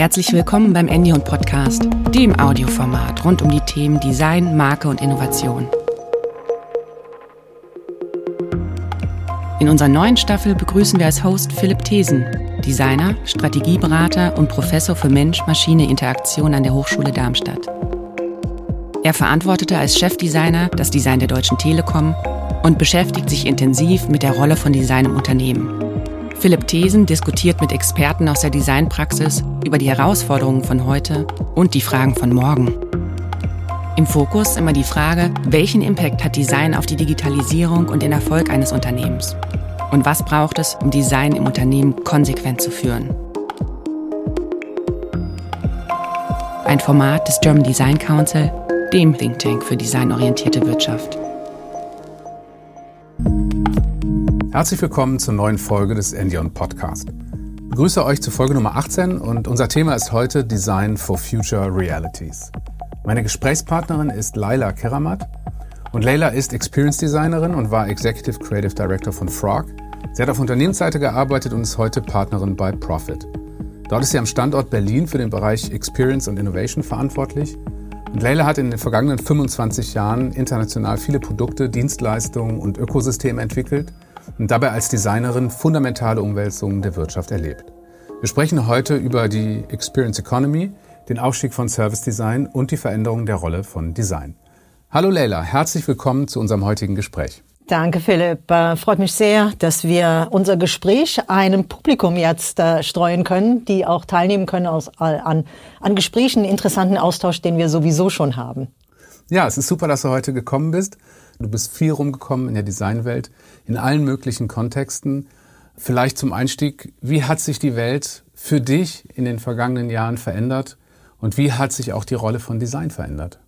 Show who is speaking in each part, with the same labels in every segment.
Speaker 1: Herzlich willkommen beim Endion Podcast, dem Audioformat rund um die Themen Design, Marke und Innovation. In unserer neuen Staffel begrüßen wir als Host Philipp Thesen, Designer, Strategieberater und Professor für Mensch-Maschine-Interaktion an der Hochschule Darmstadt. Er verantwortete als Chefdesigner das Design der Deutschen Telekom und beschäftigt sich intensiv mit der Rolle von Design im Unternehmen. Philipp Thesen diskutiert mit Experten aus der Designpraxis über die Herausforderungen von heute und die Fragen von morgen. Im Fokus immer die Frage, welchen Impact hat Design auf die Digitalisierung und den Erfolg eines Unternehmens? Und was braucht es, um Design im Unternehmen konsequent zu führen? Ein Format des German Design Council, dem Think Tank für designorientierte Wirtschaft.
Speaker 2: Herzlich willkommen zur neuen Folge des Endion Podcast. Ich begrüße euch zu Folge Nummer 18 und unser Thema ist heute Design for Future Realities. Meine Gesprächspartnerin ist Laila Keramat und Leila ist Experience Designerin und war Executive Creative Director von Frog. Sie hat auf Unternehmensseite gearbeitet und ist heute Partnerin bei Profit. Dort ist sie am Standort Berlin für den Bereich Experience und Innovation verantwortlich. Und Leila hat in den vergangenen 25 Jahren international viele Produkte, Dienstleistungen und Ökosysteme entwickelt – und dabei als Designerin fundamentale Umwälzungen der Wirtschaft erlebt. Wir sprechen heute über die Experience Economy, den Aufstieg von Service Design und die Veränderung der Rolle von Design. Hallo Leila, herzlich willkommen zu unserem heutigen Gespräch.
Speaker 3: Danke, Philipp. Äh, freut mich sehr, dass wir unser Gespräch einem Publikum jetzt äh, streuen können, die auch teilnehmen können aus, an, an Gesprächen, interessanten Austausch, den wir sowieso schon haben.
Speaker 2: Ja, es ist super, dass du heute gekommen bist. Du bist viel rumgekommen in der Designwelt, in allen möglichen Kontexten. Vielleicht zum Einstieg, wie hat sich die Welt für dich in den vergangenen Jahren verändert und wie hat sich auch die Rolle von Design verändert?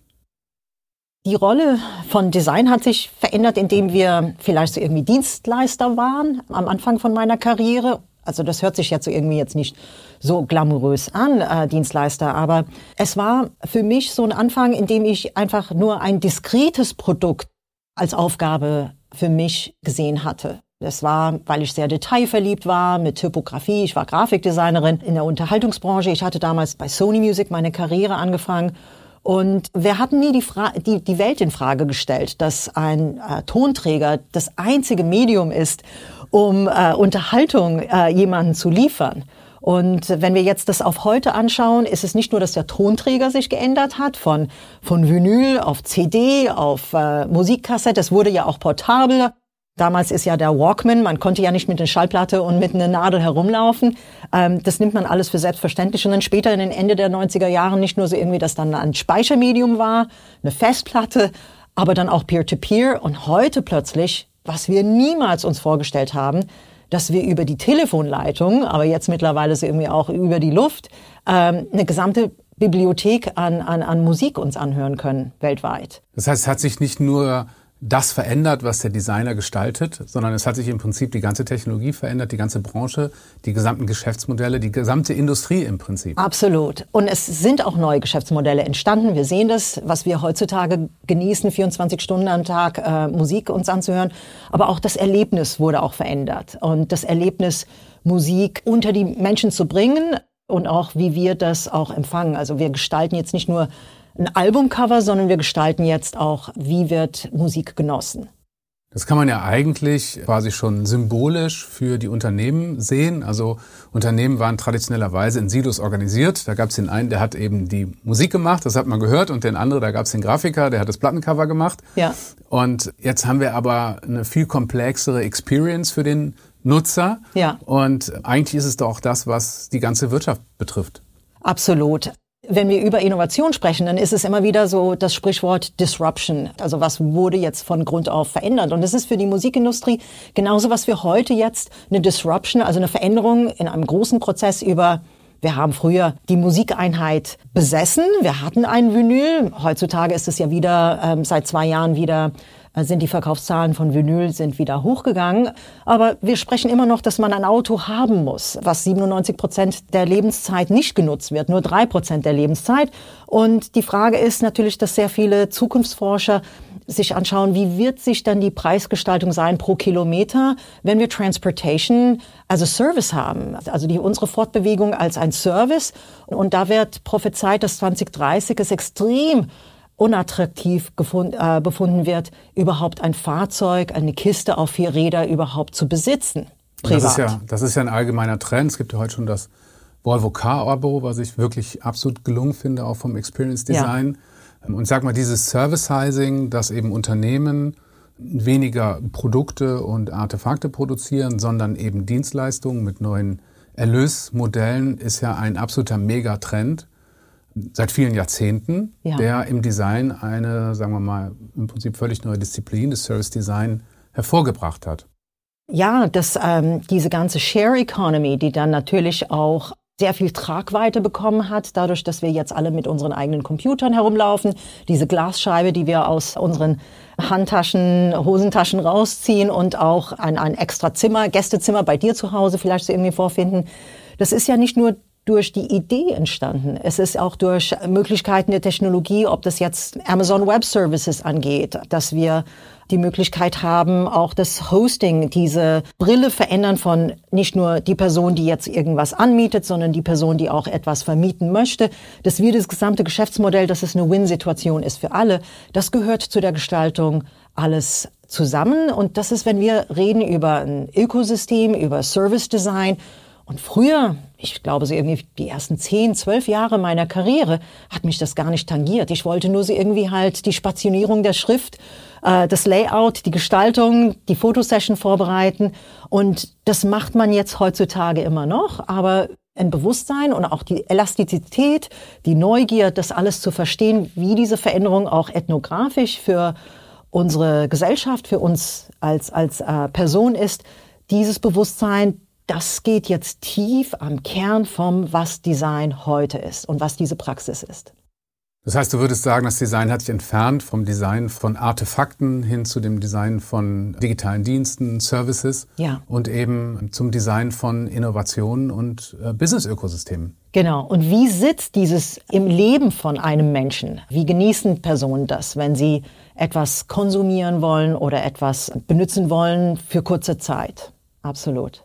Speaker 3: Die Rolle von Design hat sich verändert, indem wir vielleicht so irgendwie Dienstleister waren am Anfang von meiner Karriere. Also das hört sich jetzt so irgendwie jetzt nicht so glamourös an, äh, Dienstleister, aber es war für mich so ein Anfang, in dem ich einfach nur ein diskretes Produkt als Aufgabe für mich gesehen hatte. Das war, weil ich sehr detailverliebt war mit Typografie. Ich war Grafikdesignerin in der Unterhaltungsbranche. Ich hatte damals bei Sony Music meine Karriere angefangen. Und wir hatten nie die, Fra die, die Welt in Frage gestellt, dass ein äh, Tonträger das einzige Medium ist, um äh, Unterhaltung äh, jemanden zu liefern. Und wenn wir jetzt das auf heute anschauen, ist es nicht nur, dass der Tonträger sich geändert hat, von, von Vinyl auf CD, auf äh, Musikkassette, es wurde ja auch portabel. Damals ist ja der Walkman, man konnte ja nicht mit einer Schallplatte und mit einer Nadel herumlaufen. Ähm, das nimmt man alles für selbstverständlich. Und dann später in den Ende der 90er Jahren nicht nur so irgendwie, dass dann ein Speichermedium war, eine Festplatte, aber dann auch Peer-to-Peer. -Peer. Und heute plötzlich, was wir niemals uns vorgestellt haben, dass wir über die Telefonleitung, aber jetzt mittlerweile so irgendwie auch über die Luft, ähm, eine gesamte Bibliothek an, an, an Musik uns anhören können weltweit.
Speaker 2: Das heißt, es hat sich nicht nur das verändert, was der Designer gestaltet, sondern es hat sich im Prinzip die ganze Technologie verändert, die ganze Branche, die gesamten Geschäftsmodelle, die gesamte Industrie im Prinzip.
Speaker 3: Absolut. Und es sind auch neue Geschäftsmodelle entstanden. Wir sehen das, was wir heutzutage genießen, 24 Stunden am Tag äh, Musik uns anzuhören. Aber auch das Erlebnis wurde auch verändert. Und das Erlebnis, Musik unter die Menschen zu bringen und auch wie wir das auch empfangen. Also wir gestalten jetzt nicht nur ein Albumcover, sondern wir gestalten jetzt auch, wie wird Musik genossen.
Speaker 2: Das kann man ja eigentlich quasi schon symbolisch für die Unternehmen sehen. Also Unternehmen waren traditionellerweise in Silos organisiert. Da gab es den einen, der hat eben die Musik gemacht, das hat man gehört, und den anderen, da gab es den Grafiker, der hat das Plattencover gemacht. Ja. Und jetzt haben wir aber eine viel komplexere Experience für den Nutzer. Ja. Und eigentlich ist es doch auch das, was die ganze Wirtschaft betrifft.
Speaker 3: Absolut. Wenn wir über Innovation sprechen, dann ist es immer wieder so das Sprichwort Disruption. Also was wurde jetzt von Grund auf verändert? Und das ist für die Musikindustrie genauso, was wir heute jetzt eine Disruption, also eine Veränderung in einem großen Prozess über wir haben früher die Musikeinheit besessen. Wir hatten ein Vinyl. Heutzutage ist es ja wieder ähm, seit zwei Jahren wieder sind die Verkaufszahlen von Vinyl sind wieder hochgegangen. Aber wir sprechen immer noch, dass man ein Auto haben muss, was 97 Prozent der Lebenszeit nicht genutzt wird, nur drei Prozent der Lebenszeit. Und die Frage ist natürlich, dass sehr viele Zukunftsforscher sich anschauen, wie wird sich dann die Preisgestaltung sein pro Kilometer, wenn wir Transportation als Service haben, also die, unsere Fortbewegung als ein Service. Und da wird prophezeit, dass 2030 es extrem unattraktiv gefund, äh, befunden wird, überhaupt ein Fahrzeug, eine Kiste auf vier Räder überhaupt zu besitzen.
Speaker 2: Privat. Das ist ja, das ist ja ein allgemeiner Trend. Es gibt ja heute schon das Volvo Car-Abo, was ich wirklich absolut gelungen finde, auch vom Experience Design. Ja. Und sag mal, dieses Servicizing, dass eben Unternehmen weniger Produkte und Artefakte produzieren, sondern eben Dienstleistungen mit neuen Erlösmodellen, ist ja ein absoluter Megatrend seit vielen Jahrzehnten, ja. der im Design eine, sagen wir mal, im Prinzip völlig neue Disziplin, des Service Design, hervorgebracht hat.
Speaker 3: Ja, dass ähm, diese ganze Share Economy, die dann natürlich auch sehr viel Tragweite bekommen hat, dadurch, dass wir jetzt alle mit unseren eigenen Computern herumlaufen. Diese Glasscheibe, die wir aus unseren Handtaschen, Hosentaschen rausziehen und auch ein, ein extra Zimmer, Gästezimmer bei dir zu Hause vielleicht so irgendwie vorfinden. Das ist ja nicht nur durch die Idee entstanden. Es ist auch durch Möglichkeiten der Technologie, ob das jetzt Amazon Web Services angeht, dass wir die Möglichkeit haben, auch das Hosting, diese Brille verändern von nicht nur die Person, die jetzt irgendwas anmietet, sondern die Person, die auch etwas vermieten möchte, dass wir das gesamte Geschäftsmodell, dass es eine Win-Situation ist für alle, das gehört zu der Gestaltung alles zusammen. Und das ist, wenn wir reden über ein Ökosystem, über Service Design, und früher, ich glaube, so irgendwie die ersten zehn, zwölf Jahre meiner Karriere, hat mich das gar nicht tangiert. Ich wollte nur so irgendwie halt die Spationierung der Schrift, äh, das Layout, die Gestaltung, die Fotosession vorbereiten. Und das macht man jetzt heutzutage immer noch. Aber ein Bewusstsein und auch die Elastizität, die Neugier, das alles zu verstehen, wie diese Veränderung auch ethnografisch für unsere Gesellschaft, für uns als, als äh, Person ist, dieses Bewusstsein, das geht jetzt tief am Kern vom, was Design heute ist und was diese Praxis ist.
Speaker 2: Das heißt, du würdest sagen, das Design hat sich entfernt vom Design von Artefakten hin zu dem Design von digitalen Diensten, Services
Speaker 3: ja.
Speaker 2: und eben zum Design von Innovationen und äh, Business-Ökosystemen.
Speaker 3: Genau. Und wie sitzt dieses im Leben von einem Menschen? Wie genießen Personen das, wenn sie etwas konsumieren wollen oder etwas benutzen wollen für kurze Zeit? Absolut.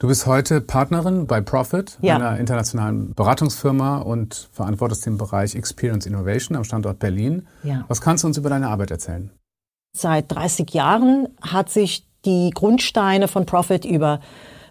Speaker 2: Du bist heute Partnerin bei Profit,
Speaker 3: ja.
Speaker 2: einer internationalen Beratungsfirma und verantwortest den Bereich Experience Innovation am Standort Berlin.
Speaker 3: Ja.
Speaker 2: Was kannst du uns über deine Arbeit erzählen?
Speaker 3: Seit 30 Jahren hat sich die Grundsteine von Profit über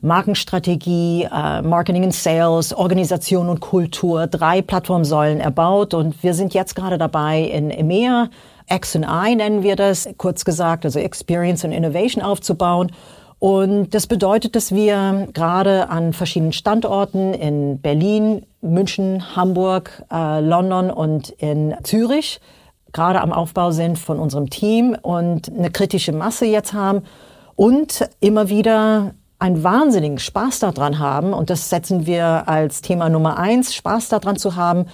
Speaker 3: Markenstrategie, äh, Marketing and Sales, Organisation und Kultur, drei Plattformsäulen erbaut und wir sind jetzt gerade dabei in EMEA, X and I nennen wir das, kurz gesagt, also Experience and Innovation aufzubauen und das bedeutet, dass wir gerade an verschiedenen Standorten in Berlin, München, Hamburg, äh, London und in Zürich gerade am Aufbau sind von unserem Team und eine kritische Masse jetzt haben und immer wieder einen wahnsinnigen Spaß daran haben. Und das setzen wir als Thema Nummer eins, Spaß daran zu haben,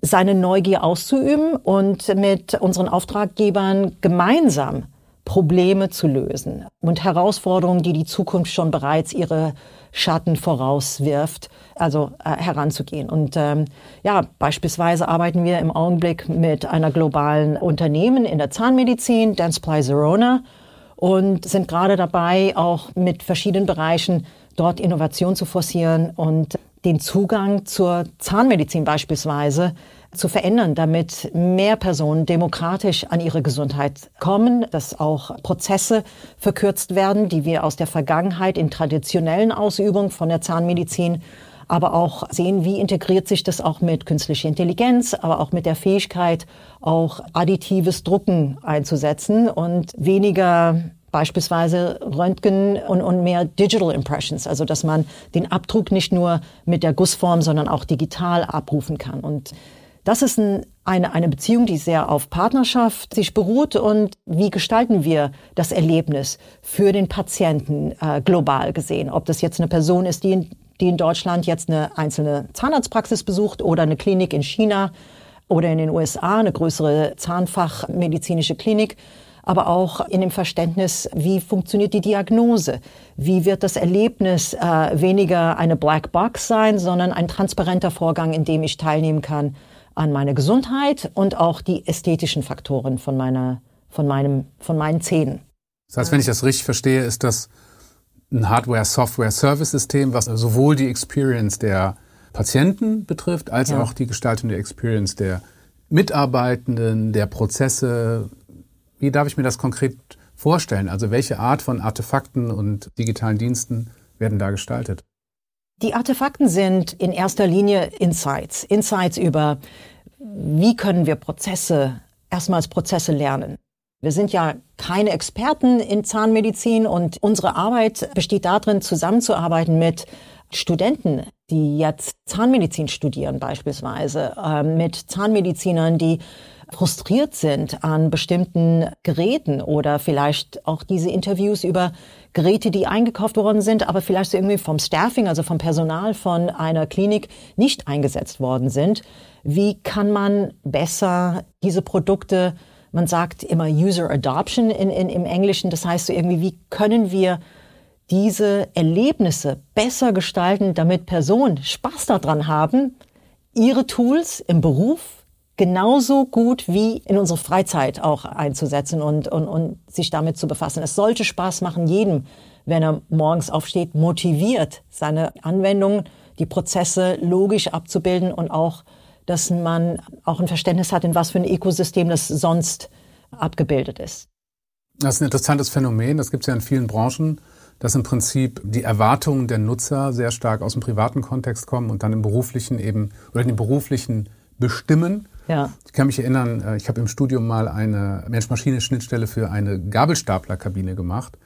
Speaker 3: seine Neugier auszuüben und mit unseren Auftraggebern gemeinsam Probleme zu lösen und Herausforderungen, die die Zukunft schon bereits ihre Schatten vorauswirft, also äh, heranzugehen. Und ähm, ja, beispielsweise arbeiten wir im Augenblick mit einer globalen Unternehmen in der Zahnmedizin, Dentsply Zerona, und sind gerade dabei, auch mit verschiedenen Bereichen dort Innovation zu forcieren und den Zugang zur Zahnmedizin beispielsweise zu verändern, damit mehr Personen demokratisch an ihre Gesundheit kommen, dass auch Prozesse verkürzt werden, die wir aus der Vergangenheit in traditionellen Ausübungen von der Zahnmedizin aber auch sehen, wie integriert sich das auch mit künstlicher Intelligenz, aber auch mit der Fähigkeit, auch additives Drucken einzusetzen und weniger beispielsweise Röntgen und, und mehr Digital Impressions, also dass man den Abdruck nicht nur mit der Gussform, sondern auch digital abrufen kann. Und das ist ein, eine, eine Beziehung, die sehr auf Partnerschaft sich beruht und wie gestalten wir das Erlebnis für den Patienten äh, global gesehen. Ob das jetzt eine Person ist, die in, die in Deutschland jetzt eine einzelne Zahnarztpraxis besucht oder eine Klinik in China oder in den USA, eine größere Zahnfachmedizinische Klinik aber auch in dem Verständnis, wie funktioniert die Diagnose? Wie wird das Erlebnis äh, weniger eine Black Box sein, sondern ein transparenter Vorgang, in dem ich teilnehmen kann an meine Gesundheit und auch die ästhetischen Faktoren von meiner von, meinem, von meinen Zähnen.
Speaker 2: Das heißt, wenn ich das richtig verstehe, ist das ein Hardware-Software-Service-System, was sowohl die Experience der Patienten betrifft, als ja. auch die Gestaltung der Experience der Mitarbeitenden, der Prozesse. Wie darf ich mir das konkret vorstellen? Also welche Art von Artefakten und digitalen Diensten werden da gestaltet?
Speaker 3: Die Artefakten sind in erster Linie Insights. Insights über, wie können wir Prozesse, erstmals Prozesse lernen. Wir sind ja keine Experten in Zahnmedizin und unsere Arbeit besteht darin, zusammenzuarbeiten mit Studenten, die jetzt Zahnmedizin studieren beispielsweise, äh, mit Zahnmedizinern, die frustriert sind an bestimmten Geräten oder vielleicht auch diese Interviews über Geräte, die eingekauft worden sind, aber vielleicht irgendwie vom Staffing, also vom Personal von einer Klinik nicht eingesetzt worden sind. Wie kann man besser diese Produkte man sagt immer User Adoption in, in, im Englischen. Das heißt so irgendwie, wie können wir diese Erlebnisse besser gestalten, damit Personen Spaß daran haben, ihre Tools im Beruf genauso gut wie in unserer Freizeit auch einzusetzen und, und, und sich damit zu befassen. Es sollte Spaß machen, jedem, wenn er morgens aufsteht, motiviert, seine Anwendungen, die Prozesse logisch abzubilden und auch dass man auch ein Verständnis hat, in was für ein Ökosystem das sonst abgebildet ist.
Speaker 2: Das ist ein interessantes Phänomen. Das gibt es ja in vielen Branchen, dass im Prinzip die Erwartungen der Nutzer sehr stark aus dem privaten Kontext kommen und dann im beruflichen eben oder in den beruflichen bestimmen. Ja. Ich kann mich erinnern, äh, ich habe im Studium mal eine Mensch-Maschine-Schnittstelle für eine Gabelstaplerkabine gemacht.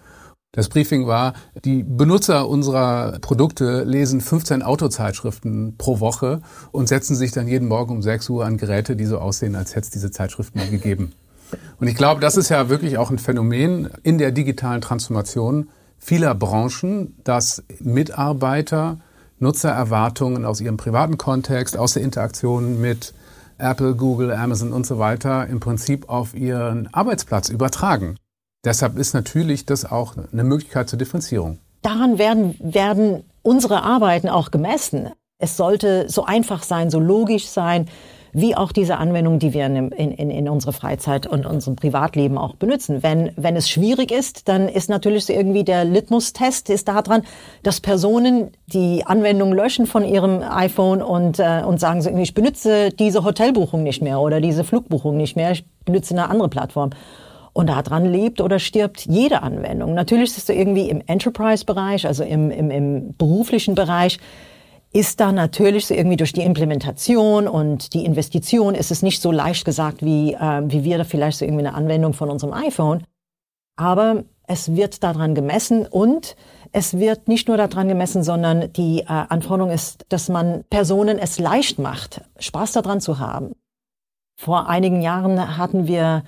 Speaker 2: Das Briefing war, die Benutzer unserer Produkte lesen 15 Autozeitschriften pro Woche und setzen sich dann jeden Morgen um 6 Uhr an Geräte, die so aussehen, als hätte es diese Zeitschriften nie gegeben. Und ich glaube, das ist ja wirklich auch ein Phänomen in der digitalen Transformation vieler Branchen, dass Mitarbeiter Nutzererwartungen aus ihrem privaten Kontext, aus der Interaktion mit Apple, Google, Amazon und so weiter im Prinzip auf ihren Arbeitsplatz übertragen. Deshalb ist natürlich das auch eine Möglichkeit zur Differenzierung.
Speaker 3: Daran werden, werden unsere Arbeiten auch gemessen. Es sollte so einfach sein, so logisch sein, wie auch diese Anwendungen, die wir in, in, in unserer Freizeit und unserem Privatleben auch benutzen. Wenn, wenn es schwierig ist, dann ist natürlich so irgendwie der Litmus-Test ist daran, dass Personen die Anwendung löschen von ihrem iPhone und, äh, und sagen so irgendwie, ich benutze diese Hotelbuchung nicht mehr oder diese Flugbuchung nicht mehr, ich benutze eine andere Plattform. Und daran lebt oder stirbt jede Anwendung. Natürlich ist es so irgendwie im Enterprise-Bereich, also im, im, im beruflichen Bereich, ist da natürlich so irgendwie durch die Implementation und die Investition ist es nicht so leicht gesagt, wie, äh, wie wir da vielleicht so irgendwie eine Anwendung von unserem iPhone. Aber es wird daran gemessen und es wird nicht nur daran gemessen, sondern die äh, Anforderung ist, dass man Personen es leicht macht, Spaß daran zu haben. Vor einigen Jahren hatten wir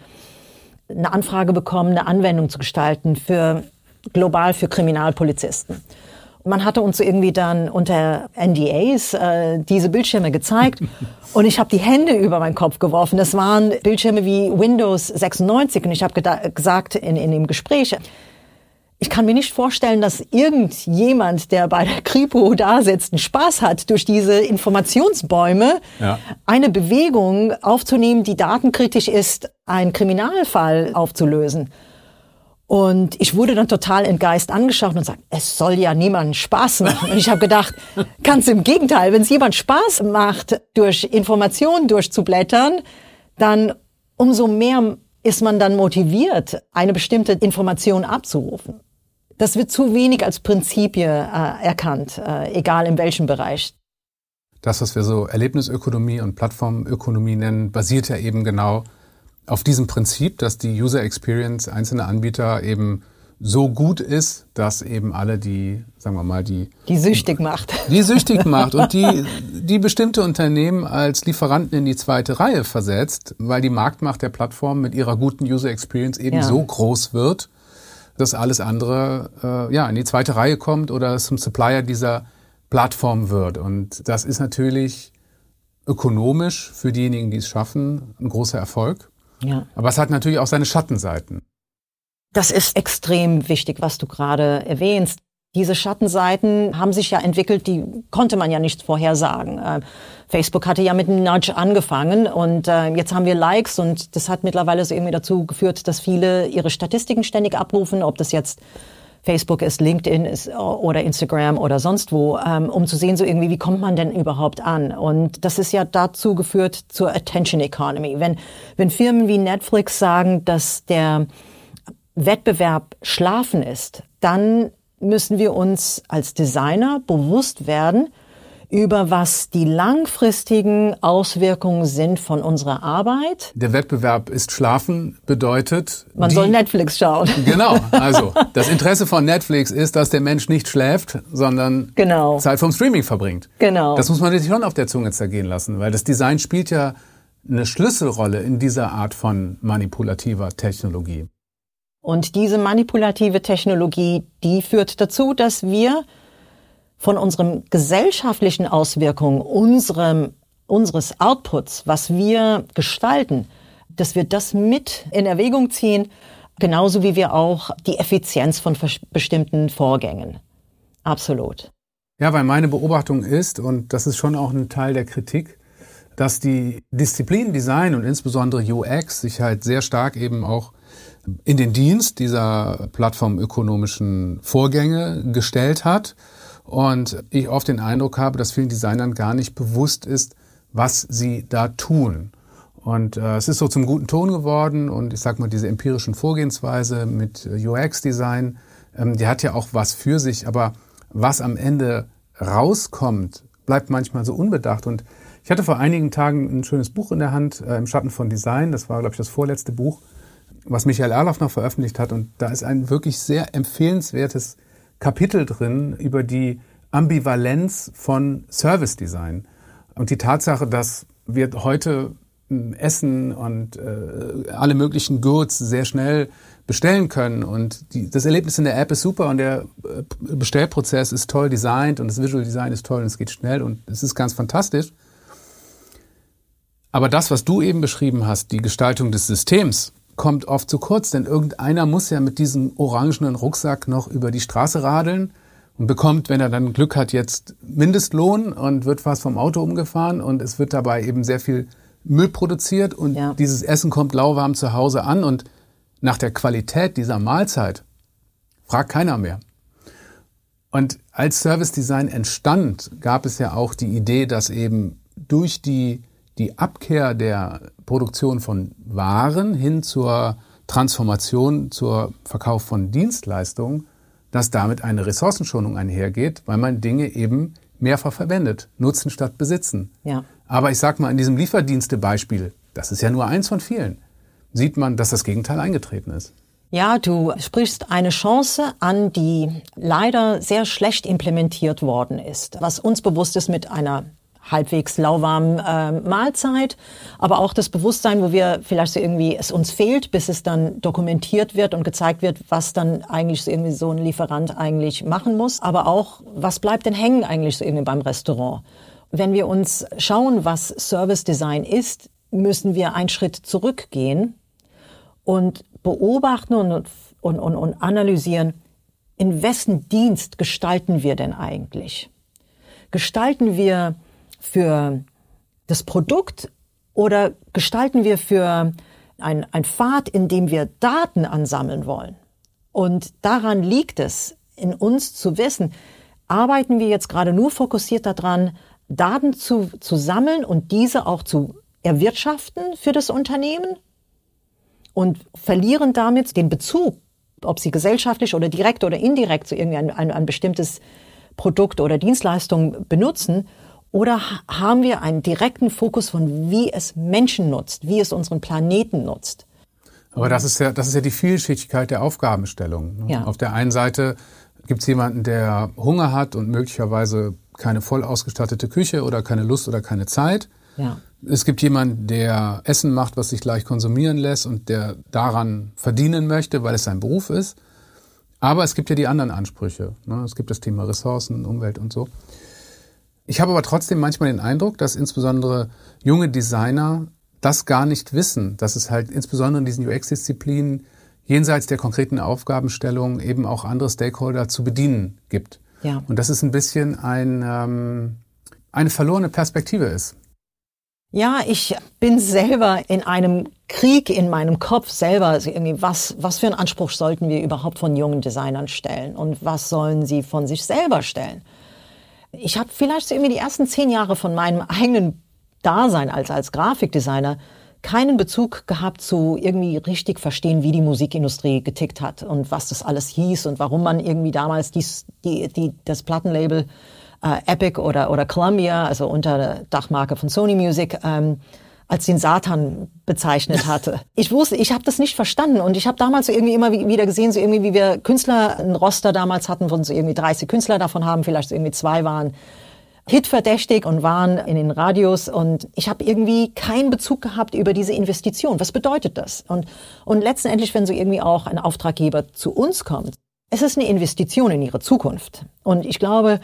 Speaker 3: eine Anfrage bekommen, eine Anwendung zu gestalten für global für Kriminalpolizisten. Man hatte uns irgendwie dann unter NDAs äh, diese Bildschirme gezeigt und ich habe die Hände über meinen Kopf geworfen. Das waren Bildschirme wie Windows 96 und ich habe gesagt in, in dem Gespräch, ich kann mir nicht vorstellen, dass irgendjemand, der bei der Kripo da sitzt, einen Spaß hat, durch diese Informationsbäume ja. eine Bewegung aufzunehmen, die datenkritisch ist, einen Kriminalfall aufzulösen. Und ich wurde dann total entgeist angeschaut und sagt, es soll ja niemandem Spaß machen. Und ich habe gedacht, ganz im Gegenteil, wenn es jemand Spaß macht, durch Informationen durchzublättern, dann umso mehr ist man dann motiviert, eine bestimmte Information abzurufen. Das wird zu wenig als Prinzipie äh, erkannt, äh, egal in welchem Bereich.
Speaker 2: Das, was wir so Erlebnisökonomie und Plattformökonomie nennen, basiert ja eben genau auf diesem Prinzip, dass die User Experience einzelner Anbieter eben so gut ist, dass eben alle die, sagen wir mal, die
Speaker 3: die süchtig macht,
Speaker 2: die süchtig macht und die die bestimmte Unternehmen als Lieferanten in die zweite Reihe versetzt, weil die Marktmacht der Plattform mit ihrer guten User Experience eben ja. so groß wird, dass alles andere äh, ja in die zweite Reihe kommt oder zum Supplier dieser Plattform wird. Und das ist natürlich ökonomisch für diejenigen, die es schaffen, ein großer Erfolg. Ja. Aber es hat natürlich auch seine Schattenseiten.
Speaker 3: Das ist extrem wichtig, was du gerade erwähnst. diese Schattenseiten haben sich ja entwickelt, die konnte man ja nicht vorhersagen. Äh, Facebook hatte ja mit einem Nudge angefangen und äh, jetzt haben wir Likes und das hat mittlerweile so irgendwie dazu geführt, dass viele ihre Statistiken ständig abrufen, ob das jetzt Facebook ist, LinkedIn ist oder Instagram oder sonst wo, ähm, um zu sehen, so irgendwie, wie kommt man denn überhaupt an? Und das ist ja dazu geführt zur Attention Economy. Wenn, wenn Firmen wie Netflix sagen, dass der Wettbewerb schlafen ist, dann müssen wir uns als Designer bewusst werden, über was die langfristigen Auswirkungen sind von unserer Arbeit.
Speaker 2: Der Wettbewerb ist schlafen bedeutet.
Speaker 3: Man die, soll Netflix schauen.
Speaker 2: Genau. Also das Interesse von Netflix ist, dass der Mensch nicht schläft, sondern genau. Zeit vom Streaming verbringt.
Speaker 3: Genau.
Speaker 2: Das muss man sich schon auf der Zunge zergehen lassen, weil das Design spielt ja eine Schlüsselrolle in dieser Art von manipulativer Technologie.
Speaker 3: Und diese manipulative Technologie, die führt dazu, dass wir von unseren gesellschaftlichen Auswirkungen, unserem, unseres Outputs, was wir gestalten, dass wir das mit in Erwägung ziehen, genauso wie wir auch die Effizienz von bestimmten Vorgängen. Absolut.
Speaker 2: Ja, weil meine Beobachtung ist, und das ist schon auch ein Teil der Kritik, dass die Disziplin Design und insbesondere UX sich halt sehr stark eben auch in den Dienst dieser plattformökonomischen Vorgänge gestellt hat. Und ich oft den Eindruck habe, dass vielen Designern gar nicht bewusst ist, was sie da tun. Und äh, es ist so zum guten Ton geworden und ich sag mal, diese empirischen Vorgehensweise mit UX-Design, ähm, die hat ja auch was für sich, aber was am Ende rauskommt, bleibt manchmal so unbedacht. Und ich hatte vor einigen Tagen ein schönes Buch in der Hand, äh, im Schatten von Design, das war, glaube ich, das vorletzte Buch was Michael Erloff noch veröffentlicht hat. Und da ist ein wirklich sehr empfehlenswertes Kapitel drin über die Ambivalenz von Service Design. Und die Tatsache, dass wir heute Essen und äh, alle möglichen Goods sehr schnell bestellen können. Und die, das Erlebnis in der App ist super und der äh, Bestellprozess ist toll designt und das Visual Design ist toll und es geht schnell und es ist ganz fantastisch. Aber das, was du eben beschrieben hast, die Gestaltung des Systems, kommt oft zu kurz, denn irgendeiner muss ja mit diesem orangenen Rucksack noch über die Straße radeln und bekommt, wenn er dann Glück hat, jetzt Mindestlohn und wird fast vom Auto umgefahren und es wird dabei eben sehr viel Müll produziert und ja. dieses Essen kommt lauwarm zu Hause an und nach der Qualität dieser Mahlzeit fragt keiner mehr. Und als Service Design entstand, gab es ja auch die Idee, dass eben durch die die Abkehr der Produktion von Waren hin zur Transformation, zur Verkauf von Dienstleistungen, dass damit eine Ressourcenschonung einhergeht, weil man Dinge eben mehrfach verwendet, nutzen statt besitzen. Ja. Aber ich sag mal, in diesem Lieferdienstebeispiel, das ist ja nur eins von vielen, sieht man, dass das Gegenteil eingetreten ist.
Speaker 3: Ja, du sprichst eine Chance an, die leider sehr schlecht implementiert worden ist. Was uns bewusst ist mit einer halbwegs lauwarmen äh, Mahlzeit, aber auch das Bewusstsein, wo wir vielleicht so irgendwie es uns fehlt, bis es dann dokumentiert wird und gezeigt wird, was dann eigentlich so irgendwie so ein Lieferant eigentlich machen muss, aber auch was bleibt denn hängen eigentlich so irgendwie beim Restaurant. Wenn wir uns schauen, was Service Design ist, müssen wir einen Schritt zurückgehen und beobachten und, und, und, und analysieren, in wessen Dienst gestalten wir denn eigentlich? Gestalten wir für das Produkt oder gestalten wir für ein, ein Pfad, in dem wir Daten ansammeln wollen? Und daran liegt es, in uns zu wissen, arbeiten wir jetzt gerade nur fokussiert daran, Daten zu, zu sammeln und diese auch zu erwirtschaften für das Unternehmen und verlieren damit den Bezug, ob sie gesellschaftlich oder direkt oder indirekt zu irgendein ein, ein bestimmtes Produkt oder Dienstleistung benutzen oder haben wir einen direkten Fokus von, wie es Menschen nutzt, wie es unseren Planeten nutzt?
Speaker 2: Aber das ist ja, das ist ja die Vielschichtigkeit der Aufgabenstellung. Ne? Ja. Auf der einen Seite gibt es jemanden, der Hunger hat und möglicherweise keine voll ausgestattete Küche oder keine Lust oder keine Zeit. Ja. Es gibt jemanden, der Essen macht, was sich leicht konsumieren lässt und der daran verdienen möchte, weil es sein Beruf ist. Aber es gibt ja die anderen Ansprüche. Ne? Es gibt das Thema Ressourcen, Umwelt und so. Ich habe aber trotzdem manchmal den Eindruck, dass insbesondere junge Designer das gar nicht wissen, dass es halt insbesondere in diesen UX-Disziplinen jenseits der konkreten Aufgabenstellung eben auch andere Stakeholder zu bedienen gibt. Ja. Und das ist ein bisschen ein, ähm, eine verlorene Perspektive ist.
Speaker 3: Ja, ich bin selber in einem Krieg in meinem Kopf selber. Also irgendwie, was, was für einen Anspruch sollten wir überhaupt von jungen Designern stellen und was sollen sie von sich selber stellen? Ich habe vielleicht so irgendwie die ersten zehn Jahre von meinem eigenen Dasein als, als Grafikdesigner keinen Bezug gehabt zu irgendwie richtig verstehen, wie die Musikindustrie getickt hat und was das alles hieß und warum man irgendwie damals dies, die, die, das Plattenlabel äh, Epic oder, oder Columbia, also unter der Dachmarke von Sony Music, ähm, als den Satan bezeichnet hatte. Ich wusste, ich habe das nicht verstanden und ich habe damals so irgendwie immer wieder gesehen, so irgendwie wie wir Künstler ein Roster damals hatten von so irgendwie 30 Künstler davon haben, vielleicht so irgendwie zwei waren hitverdächtig und waren in den Radios und ich habe irgendwie keinen Bezug gehabt über diese Investition. Was bedeutet das? Und, und letztendlich, wenn so irgendwie auch ein Auftraggeber zu uns kommt, es ist eine Investition in ihre Zukunft. Und ich glaube,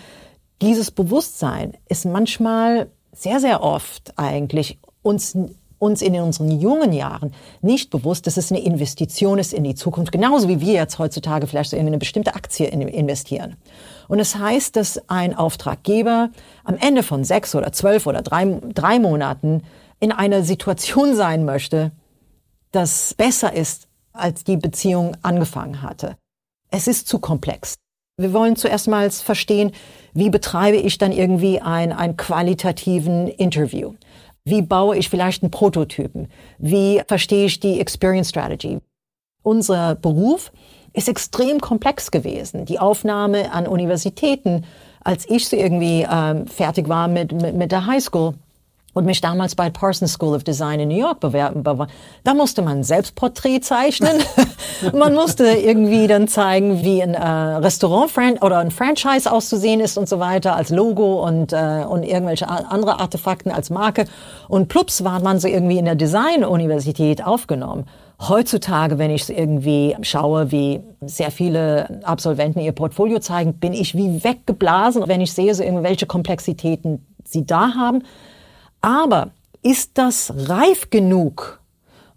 Speaker 3: dieses Bewusstsein ist manchmal sehr, sehr oft eigentlich uns uns in unseren jungen Jahren nicht bewusst, dass es eine Investition ist in die Zukunft, genauso wie wir jetzt heutzutage vielleicht so in eine bestimmte Aktie investieren. Und es das heißt, dass ein Auftraggeber am Ende von sechs oder zwölf oder drei, drei Monaten in einer Situation sein möchte, das besser ist, als die Beziehung angefangen hatte. Es ist zu komplex. Wir wollen zuerst mal verstehen, wie betreibe ich dann irgendwie ein, ein qualitativen Interview? Wie baue ich vielleicht einen Prototypen? Wie verstehe ich die Experience Strategy? Unser Beruf ist extrem komplex gewesen. Die Aufnahme an Universitäten, als ich so irgendwie ähm, fertig war mit, mit, mit der Highschool und mich damals bei Parsons School of Design in New York bewerben, da musste man Selbstporträt zeichnen. man musste irgendwie dann zeigen, wie ein äh, Restaurant oder ein Franchise auszusehen ist und so weiter als Logo und, äh, und irgendwelche andere Artefakten als Marke. Und plups war man so irgendwie in der Design-Universität aufgenommen. Heutzutage, wenn ich irgendwie schaue, wie sehr viele Absolventen ihr Portfolio zeigen, bin ich wie weggeblasen, wenn ich sehe, so irgendwelche Komplexitäten sie da haben. Aber ist das reif genug,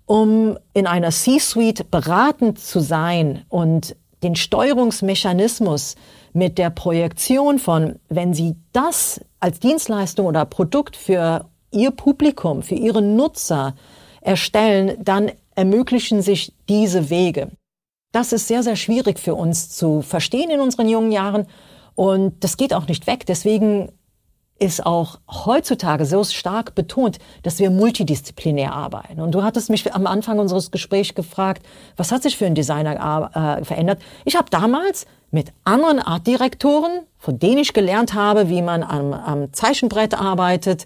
Speaker 3: um in einer C-Suite beratend zu sein und den Steuerungsmechanismus mit der Projektion von, wenn Sie das als Dienstleistung oder Produkt für Ihr Publikum, für Ihre Nutzer erstellen, dann ermöglichen sich diese Wege. Das ist sehr, sehr schwierig für uns zu verstehen in unseren jungen Jahren und das geht auch nicht weg. Deswegen ist auch heutzutage so stark betont, dass wir multidisziplinär arbeiten. Und du hattest mich am Anfang unseres Gesprächs gefragt, was hat sich für einen Designer äh, verändert? Ich habe damals mit anderen Artdirektoren, von denen ich gelernt habe, wie man am, am Zeichenbrett arbeitet,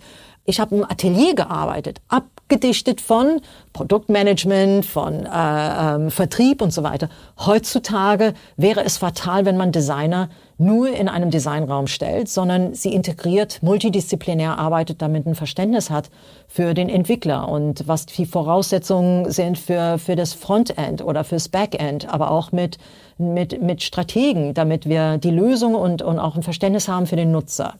Speaker 3: ich habe im Atelier gearbeitet, abgedichtet von Produktmanagement, von äh, ähm, Vertrieb und so weiter. Heutzutage wäre es fatal, wenn man Designer nur in einem Designraum stellt, sondern sie integriert, multidisziplinär arbeitet, damit ein Verständnis hat für den Entwickler und was die Voraussetzungen sind für, für das Frontend oder fürs Backend, aber auch mit, mit, mit Strategen, damit wir die Lösung und, und auch ein Verständnis haben für den Nutzer.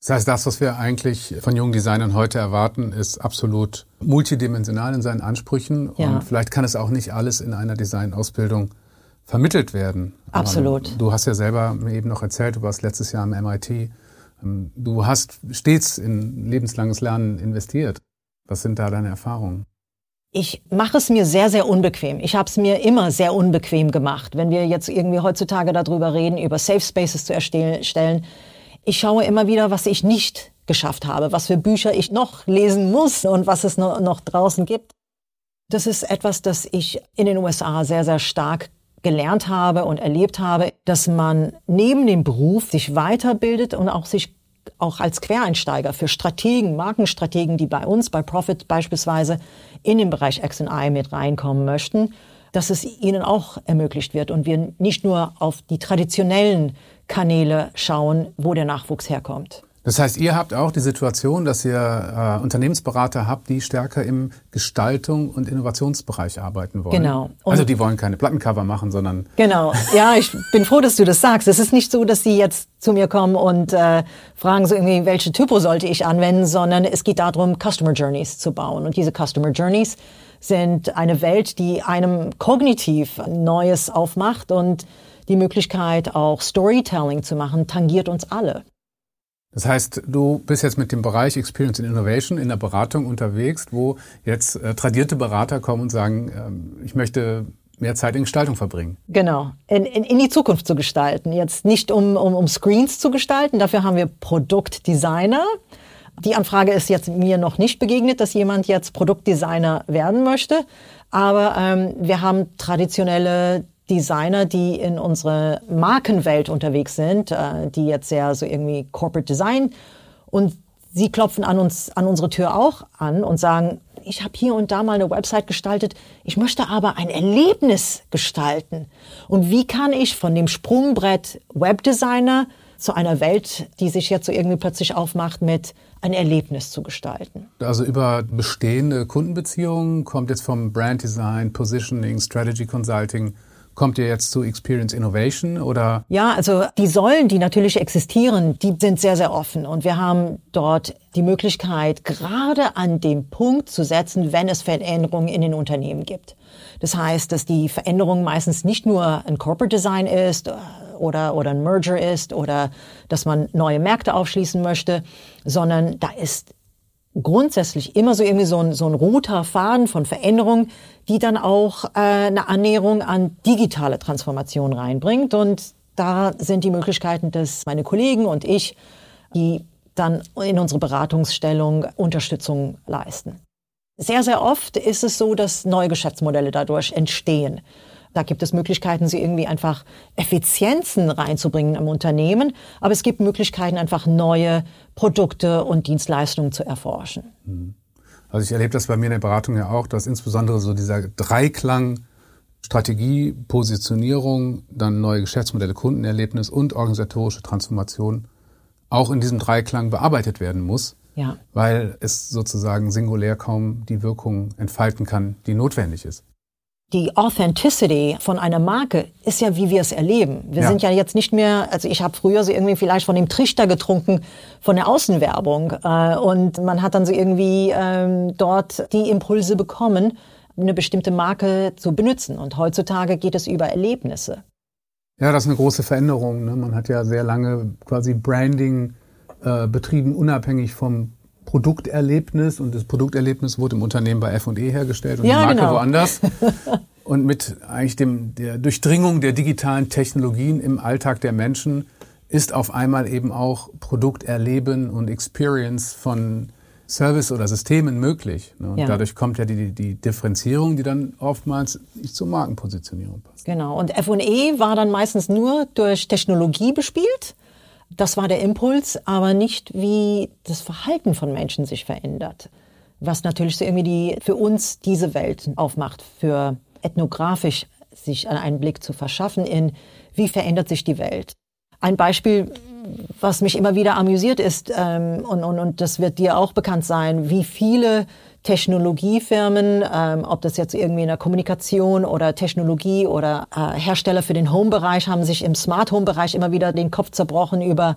Speaker 2: Das heißt, das, was wir eigentlich von jungen Designern heute erwarten, ist absolut multidimensional in seinen Ansprüchen. Ja. Und vielleicht kann es auch nicht alles in einer Designausbildung vermittelt werden.
Speaker 3: Absolut.
Speaker 2: du hast ja selber mir eben noch erzählt, du warst letztes Jahr am MIT. Ähm, du hast stets in lebenslanges Lernen investiert. Was sind da deine Erfahrungen?
Speaker 3: Ich mache es mir sehr, sehr unbequem. Ich habe es mir immer sehr unbequem gemacht. Wenn wir jetzt irgendwie heutzutage darüber reden, über Safe Spaces zu erstellen, ich schaue immer wieder, was ich nicht geschafft habe, was für Bücher ich noch lesen muss und was es noch draußen gibt. Das ist etwas, das ich in den USA sehr, sehr stark gelernt habe und erlebt habe, dass man neben dem Beruf sich weiterbildet und auch sich auch als Quereinsteiger für Strategen, Markenstrategen, die bei uns, bei Profit beispielsweise, in den Bereich X&I mit reinkommen möchten, dass es ihnen auch ermöglicht wird und wir nicht nur auf die traditionellen Kanäle schauen, wo der Nachwuchs herkommt.
Speaker 2: Das heißt, ihr habt auch die Situation, dass ihr äh, Unternehmensberater habt, die stärker im Gestaltung und Innovationsbereich arbeiten wollen.
Speaker 3: Genau.
Speaker 2: Und also die wollen keine Plattencover machen, sondern
Speaker 3: genau. Ja, ich bin froh, dass du das sagst. Es ist nicht so, dass sie jetzt zu mir kommen und äh, fragen so irgendwie, welche Typo sollte ich anwenden, sondern es geht darum, Customer Journeys zu bauen. Und diese Customer Journeys sind eine Welt, die einem kognitiv Neues aufmacht und die Möglichkeit auch Storytelling zu machen, tangiert uns alle.
Speaker 2: Das heißt, du bist jetzt mit dem Bereich Experience and Innovation in der Beratung unterwegs, wo jetzt äh, tradierte Berater kommen und sagen, äh, ich möchte mehr Zeit in Gestaltung verbringen.
Speaker 3: Genau, in, in, in die Zukunft zu gestalten. Jetzt nicht um, um, um Screens zu gestalten, dafür haben wir Produktdesigner. Die Anfrage ist jetzt mir noch nicht begegnet, dass jemand jetzt Produktdesigner werden möchte. Aber ähm, wir haben traditionelle Designer, die in unserer Markenwelt unterwegs sind, äh, die jetzt sehr so irgendwie Corporate Design und sie klopfen an uns an unsere Tür auch an und sagen, ich habe hier und da mal eine Website gestaltet, ich möchte aber ein Erlebnis gestalten. Und wie kann ich von dem Sprungbrett Webdesigner zu einer Welt, die sich jetzt so irgendwie plötzlich aufmacht, mit ein Erlebnis zu gestalten.
Speaker 2: Also über bestehende Kundenbeziehungen kommt jetzt vom Brand Design, Positioning, Strategy Consulting Kommt ihr jetzt zu Experience Innovation oder?
Speaker 3: Ja, also die Säulen, die natürlich existieren, die sind sehr, sehr offen. Und wir haben dort die Möglichkeit, gerade an dem Punkt zu setzen, wenn es Veränderungen in den Unternehmen gibt. Das heißt, dass die Veränderung meistens nicht nur ein Corporate Design ist oder, oder ein Merger ist oder dass man neue Märkte aufschließen möchte, sondern da ist grundsätzlich immer so irgendwie so ein, so ein roter Faden von Veränderung, die dann auch äh, eine Annäherung an digitale Transformation reinbringt. Und da sind die Möglichkeiten, dass meine Kollegen und ich, die dann in unsere Beratungsstellung Unterstützung leisten. Sehr, sehr oft ist es so, dass neue Geschäftsmodelle dadurch entstehen. Da gibt es Möglichkeiten, sie irgendwie einfach Effizienzen reinzubringen im Unternehmen. Aber es gibt Möglichkeiten, einfach neue Produkte und Dienstleistungen zu erforschen.
Speaker 2: Mhm. Also ich erlebe das bei mir in der Beratung ja auch, dass insbesondere so dieser Dreiklang Strategie, Positionierung, dann neue Geschäftsmodelle, Kundenerlebnis und organisatorische Transformation auch in diesem Dreiklang bearbeitet werden muss, ja. weil es sozusagen singulär kaum die Wirkung entfalten kann, die notwendig ist
Speaker 3: die Authenticity von einer Marke ist ja, wie wir es erleben. Wir ja. sind ja jetzt nicht mehr, also ich habe früher so irgendwie vielleicht von dem Trichter getrunken von der Außenwerbung äh, und man hat dann so irgendwie ähm, dort die Impulse bekommen, eine bestimmte Marke zu benutzen. Und heutzutage geht es über Erlebnisse.
Speaker 2: Ja, das ist eine große Veränderung. Ne? Man hat ja sehr lange quasi Branding äh, betrieben, unabhängig vom Produkterlebnis und das Produkterlebnis wurde im Unternehmen bei F&E hergestellt und ja, die Marke genau. woanders. und mit eigentlich dem, der Durchdringung der digitalen Technologien im Alltag der Menschen ist auf einmal eben auch Produkterleben und Experience von Service oder Systemen möglich. Ne? Und ja. dadurch kommt ja die, die Differenzierung, die dann oftmals nicht zur Markenpositionierung passt.
Speaker 3: Genau. Und F&E war dann meistens nur durch Technologie bespielt. Das war der Impuls, aber nicht, wie das Verhalten von Menschen sich verändert. Was natürlich so irgendwie die, für uns diese Welt aufmacht, für ethnografisch sich einen Blick zu verschaffen in, wie verändert sich die Welt. Ein Beispiel, was mich immer wieder amüsiert ist, ähm, und, und, und das wird dir auch bekannt sein, wie viele Technologiefirmen, ähm, ob das jetzt irgendwie in der Kommunikation oder Technologie oder äh, Hersteller für den Home-Bereich haben sich im Smart Home-Bereich immer wieder den Kopf zerbrochen über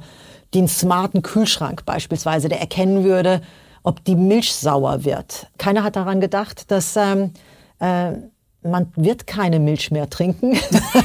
Speaker 3: den smarten Kühlschrank beispielsweise, der erkennen würde, ob die Milch sauer wird. Keiner hat daran gedacht, dass ähm, äh, man wird keine Milch mehr trinken,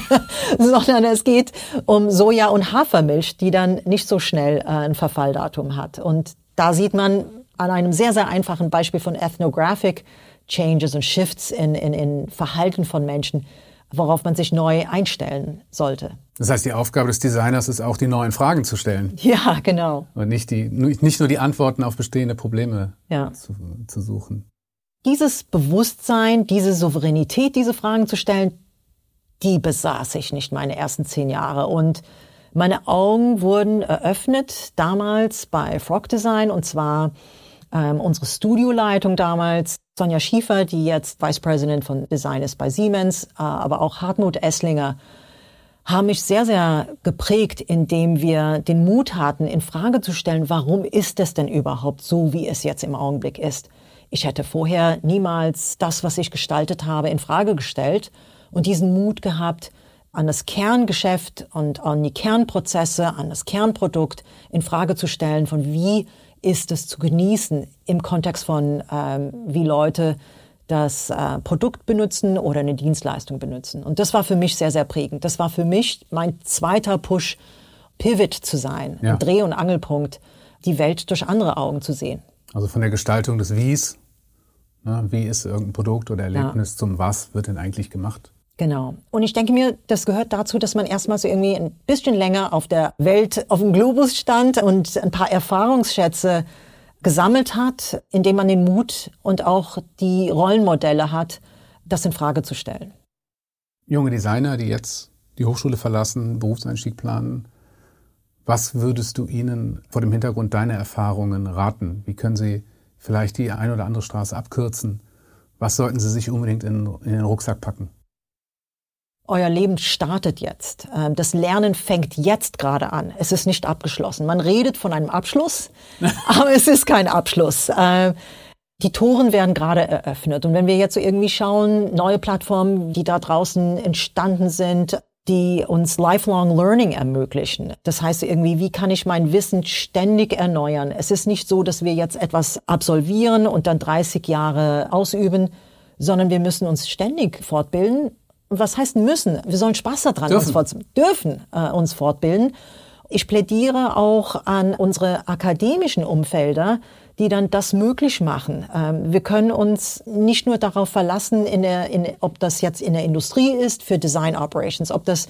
Speaker 3: sondern es geht um Soja- und Hafermilch, die dann nicht so schnell äh, ein Verfalldatum hat. Und da sieht man, an einem sehr, sehr einfachen Beispiel von Ethnographic Changes und Shifts in, in, in Verhalten von Menschen, worauf man sich neu einstellen sollte.
Speaker 2: Das heißt, die Aufgabe des Designers ist auch, die neuen Fragen zu stellen.
Speaker 3: Ja, genau.
Speaker 2: Und nicht, die, nicht nur die Antworten auf bestehende Probleme ja. zu, zu suchen.
Speaker 3: Dieses Bewusstsein, diese Souveränität, diese Fragen zu stellen, die besaß ich nicht meine ersten zehn Jahre. Und meine Augen wurden eröffnet damals bei Frog Design und zwar ähm, unsere Studioleitung damals, Sonja Schiefer, die jetzt Vice President von Design ist bei Siemens, äh, aber auch Hartmut Esslinger, haben mich sehr, sehr geprägt, indem wir den Mut hatten, in Frage zu stellen, warum ist es denn überhaupt so, wie es jetzt im Augenblick ist? Ich hätte vorher niemals das, was ich gestaltet habe, in Frage gestellt und diesen Mut gehabt, an das Kerngeschäft und an die Kernprozesse, an das Kernprodukt in Frage zu stellen, von wie ist es zu genießen im Kontext von, ähm, wie Leute das äh, Produkt benutzen oder eine Dienstleistung benutzen. Und das war für mich sehr, sehr prägend. Das war für mich mein zweiter Push, Pivot zu sein, ja. ein Dreh- und Angelpunkt, die Welt durch andere Augen zu sehen.
Speaker 2: Also von der Gestaltung des Wies, ne, wie ist irgendein Produkt oder Erlebnis ja. zum Was wird denn eigentlich gemacht?
Speaker 3: Genau. Und ich denke mir, das gehört dazu, dass man erstmal so irgendwie ein bisschen länger auf der Welt, auf dem Globus stand und ein paar Erfahrungsschätze gesammelt hat, indem man den Mut und auch die Rollenmodelle hat, das in Frage zu stellen.
Speaker 2: Junge Designer, die jetzt die Hochschule verlassen, Berufseinstieg planen, was würdest du ihnen vor dem Hintergrund deiner Erfahrungen raten? Wie können sie vielleicht die ein oder andere Straße abkürzen? Was sollten sie sich unbedingt in, in den Rucksack packen?
Speaker 3: Euer Leben startet jetzt. Ähm, das Lernen fängt jetzt gerade an. Es ist nicht abgeschlossen. Man redet von einem Abschluss, aber es ist kein Abschluss. Ähm, die Toren werden gerade eröffnet. Und wenn wir jetzt so irgendwie schauen, neue Plattformen, die da draußen entstanden sind, die uns lifelong learning ermöglichen. Das heißt irgendwie, wie kann ich mein Wissen ständig erneuern? Es ist nicht so, dass wir jetzt etwas absolvieren und dann 30 Jahre ausüben, sondern wir müssen uns ständig fortbilden was heißt müssen? Wir sollen Spaß daran dürfen. uns, dürfen, äh, uns fortbilden. Ich plädiere auch an unsere akademischen Umfelder, die dann das möglich machen. Ähm, wir können uns nicht nur darauf verlassen, in der, in, ob das jetzt in der Industrie ist, für Design Operations, ob das,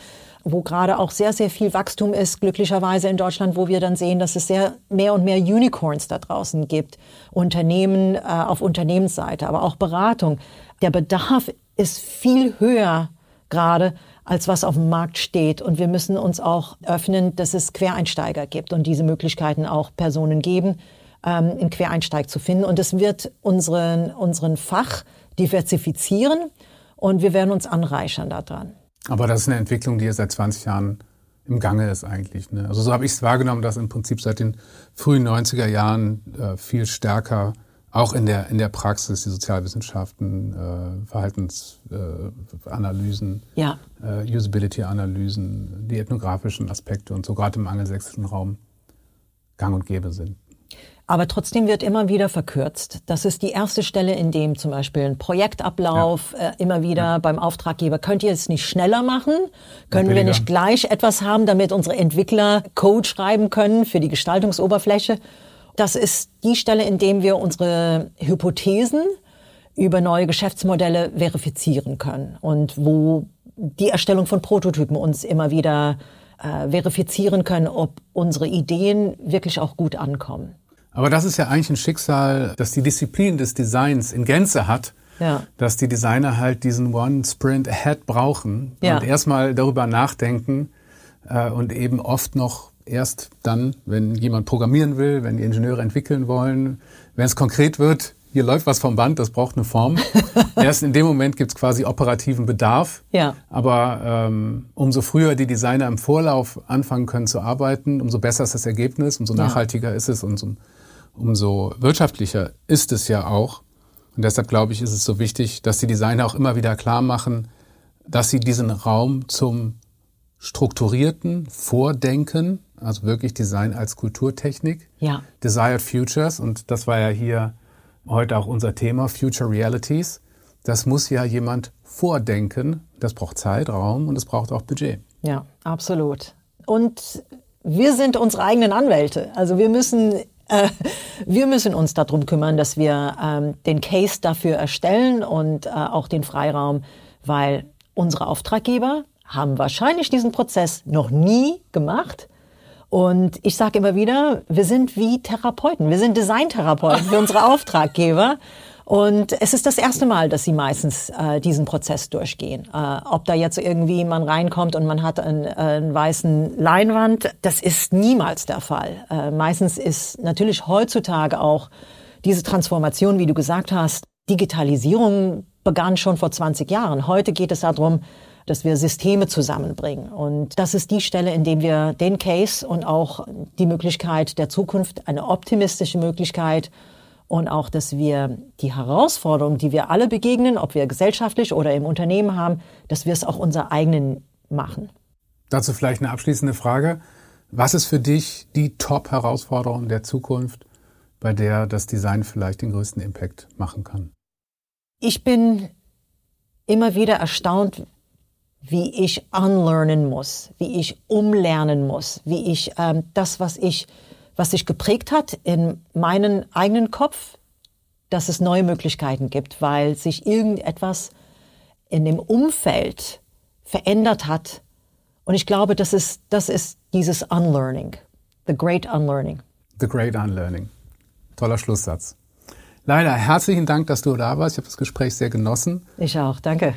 Speaker 3: wo gerade auch sehr, sehr viel Wachstum ist, glücklicherweise in Deutschland, wo wir dann sehen, dass es sehr mehr und mehr Unicorns da draußen gibt. Unternehmen äh, auf Unternehmensseite, aber auch Beratung. Der Bedarf ist viel höher gerade als was auf dem Markt steht. Und wir müssen uns auch öffnen, dass es Quereinsteiger gibt und diese Möglichkeiten auch Personen geben, ähm, einen Quereinsteig zu finden. Und es wird unseren, unseren Fach diversifizieren und wir werden uns anreichern daran.
Speaker 2: Aber das ist eine Entwicklung, die ja seit 20 Jahren im Gange ist eigentlich. Ne? Also so habe ich es wahrgenommen, dass im Prinzip seit den frühen 90er Jahren äh, viel stärker auch in der, in der Praxis, die Sozialwissenschaften, äh, Verhaltensanalysen, äh, ja. äh, Usability-Analysen, die ethnografischen Aspekte und so gerade im angelsächsischen Raum gang und gäbe sind.
Speaker 3: Aber trotzdem wird immer wieder verkürzt. Das ist die erste Stelle, in dem zum Beispiel ein Projektablauf ja. äh, immer wieder ja. beim Auftraggeber, könnt ihr es nicht schneller machen? Können wir nicht gleich etwas haben, damit unsere Entwickler Code schreiben können für die Gestaltungsoberfläche? Das ist die Stelle, in dem wir unsere Hypothesen über neue Geschäftsmodelle verifizieren können und wo die Erstellung von Prototypen uns immer wieder äh, verifizieren können, ob unsere Ideen wirklich auch gut ankommen.
Speaker 2: Aber das ist ja eigentlich ein Schicksal, das die Disziplin des Designs in Gänze hat. Ja. Dass die Designer halt diesen One Sprint Ahead brauchen ja. und erstmal darüber nachdenken äh, und eben oft noch erst dann, wenn jemand programmieren will, wenn die Ingenieure entwickeln wollen, wenn es konkret wird, hier läuft was vom Band, das braucht eine Form. erst in dem Moment gibt es quasi operativen Bedarf. Ja. Aber ähm, umso früher die Designer im Vorlauf anfangen können zu arbeiten, umso besser ist das Ergebnis, umso nachhaltiger ja. ist es und umso, umso wirtschaftlicher ist es ja auch. Und deshalb glaube ich, ist es so wichtig, dass die Designer auch immer wieder klar machen, dass sie diesen Raum zum strukturierten Vordenken also wirklich Design als Kulturtechnik. Ja. Desired Futures, und das war ja hier heute auch unser Thema, Future Realities. Das muss ja jemand vordenken. Das braucht Zeit, Raum und es braucht auch Budget.
Speaker 3: Ja, absolut. Und wir sind unsere eigenen Anwälte. Also wir müssen, äh, wir müssen uns darum kümmern, dass wir ähm, den Case dafür erstellen und äh, auch den Freiraum, weil unsere Auftraggeber haben wahrscheinlich diesen Prozess noch nie gemacht und ich sage immer wieder, wir sind wie Therapeuten, wir sind Designtherapeuten für unsere Auftraggeber. Und es ist das erste Mal, dass sie meistens äh, diesen Prozess durchgehen. Äh, ob da jetzt irgendwie man reinkommt und man hat einen, äh, einen weißen Leinwand, das ist niemals der Fall. Äh, meistens ist natürlich heutzutage auch diese Transformation, wie du gesagt hast, Digitalisierung begann schon vor 20 Jahren. Heute geht es darum, dass wir Systeme zusammenbringen. Und das ist die Stelle, in dem wir den Case und auch die Möglichkeit der Zukunft, eine optimistische Möglichkeit und auch, dass wir die Herausforderungen, die wir alle begegnen, ob wir gesellschaftlich oder im Unternehmen haben, dass wir es auch unser eigenen machen.
Speaker 2: Dazu vielleicht eine abschließende Frage. Was ist für dich die Top-Herausforderung der Zukunft, bei der das Design vielleicht den größten Impact machen kann?
Speaker 3: Ich bin immer wieder erstaunt, wie ich unlearnen muss, wie ich umlernen muss, wie ich ähm, das, was ich, was sich geprägt hat in meinen eigenen Kopf, dass es neue Möglichkeiten gibt, weil sich irgendetwas in dem Umfeld verändert hat. Und ich glaube, das ist, das ist dieses Unlearning, the great unlearning.
Speaker 2: The great unlearning. Toller Schlusssatz. Leila, herzlichen Dank, dass du da warst. Ich habe das Gespräch sehr genossen.
Speaker 3: Ich auch, danke.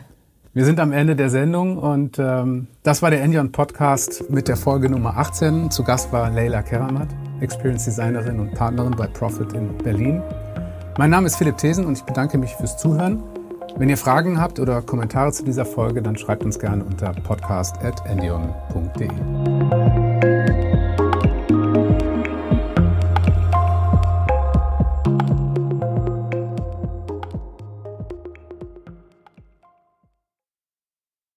Speaker 2: Wir sind am Ende der Sendung und ähm, das war der Endion Podcast mit der Folge Nummer 18. Zu Gast war Leila Keramat, Experience Designerin und Partnerin bei Profit in Berlin. Mein Name ist Philipp Thesen und ich bedanke mich fürs Zuhören. Wenn ihr Fragen habt oder Kommentare zu dieser Folge, dann schreibt uns gerne unter podcast.endion.de.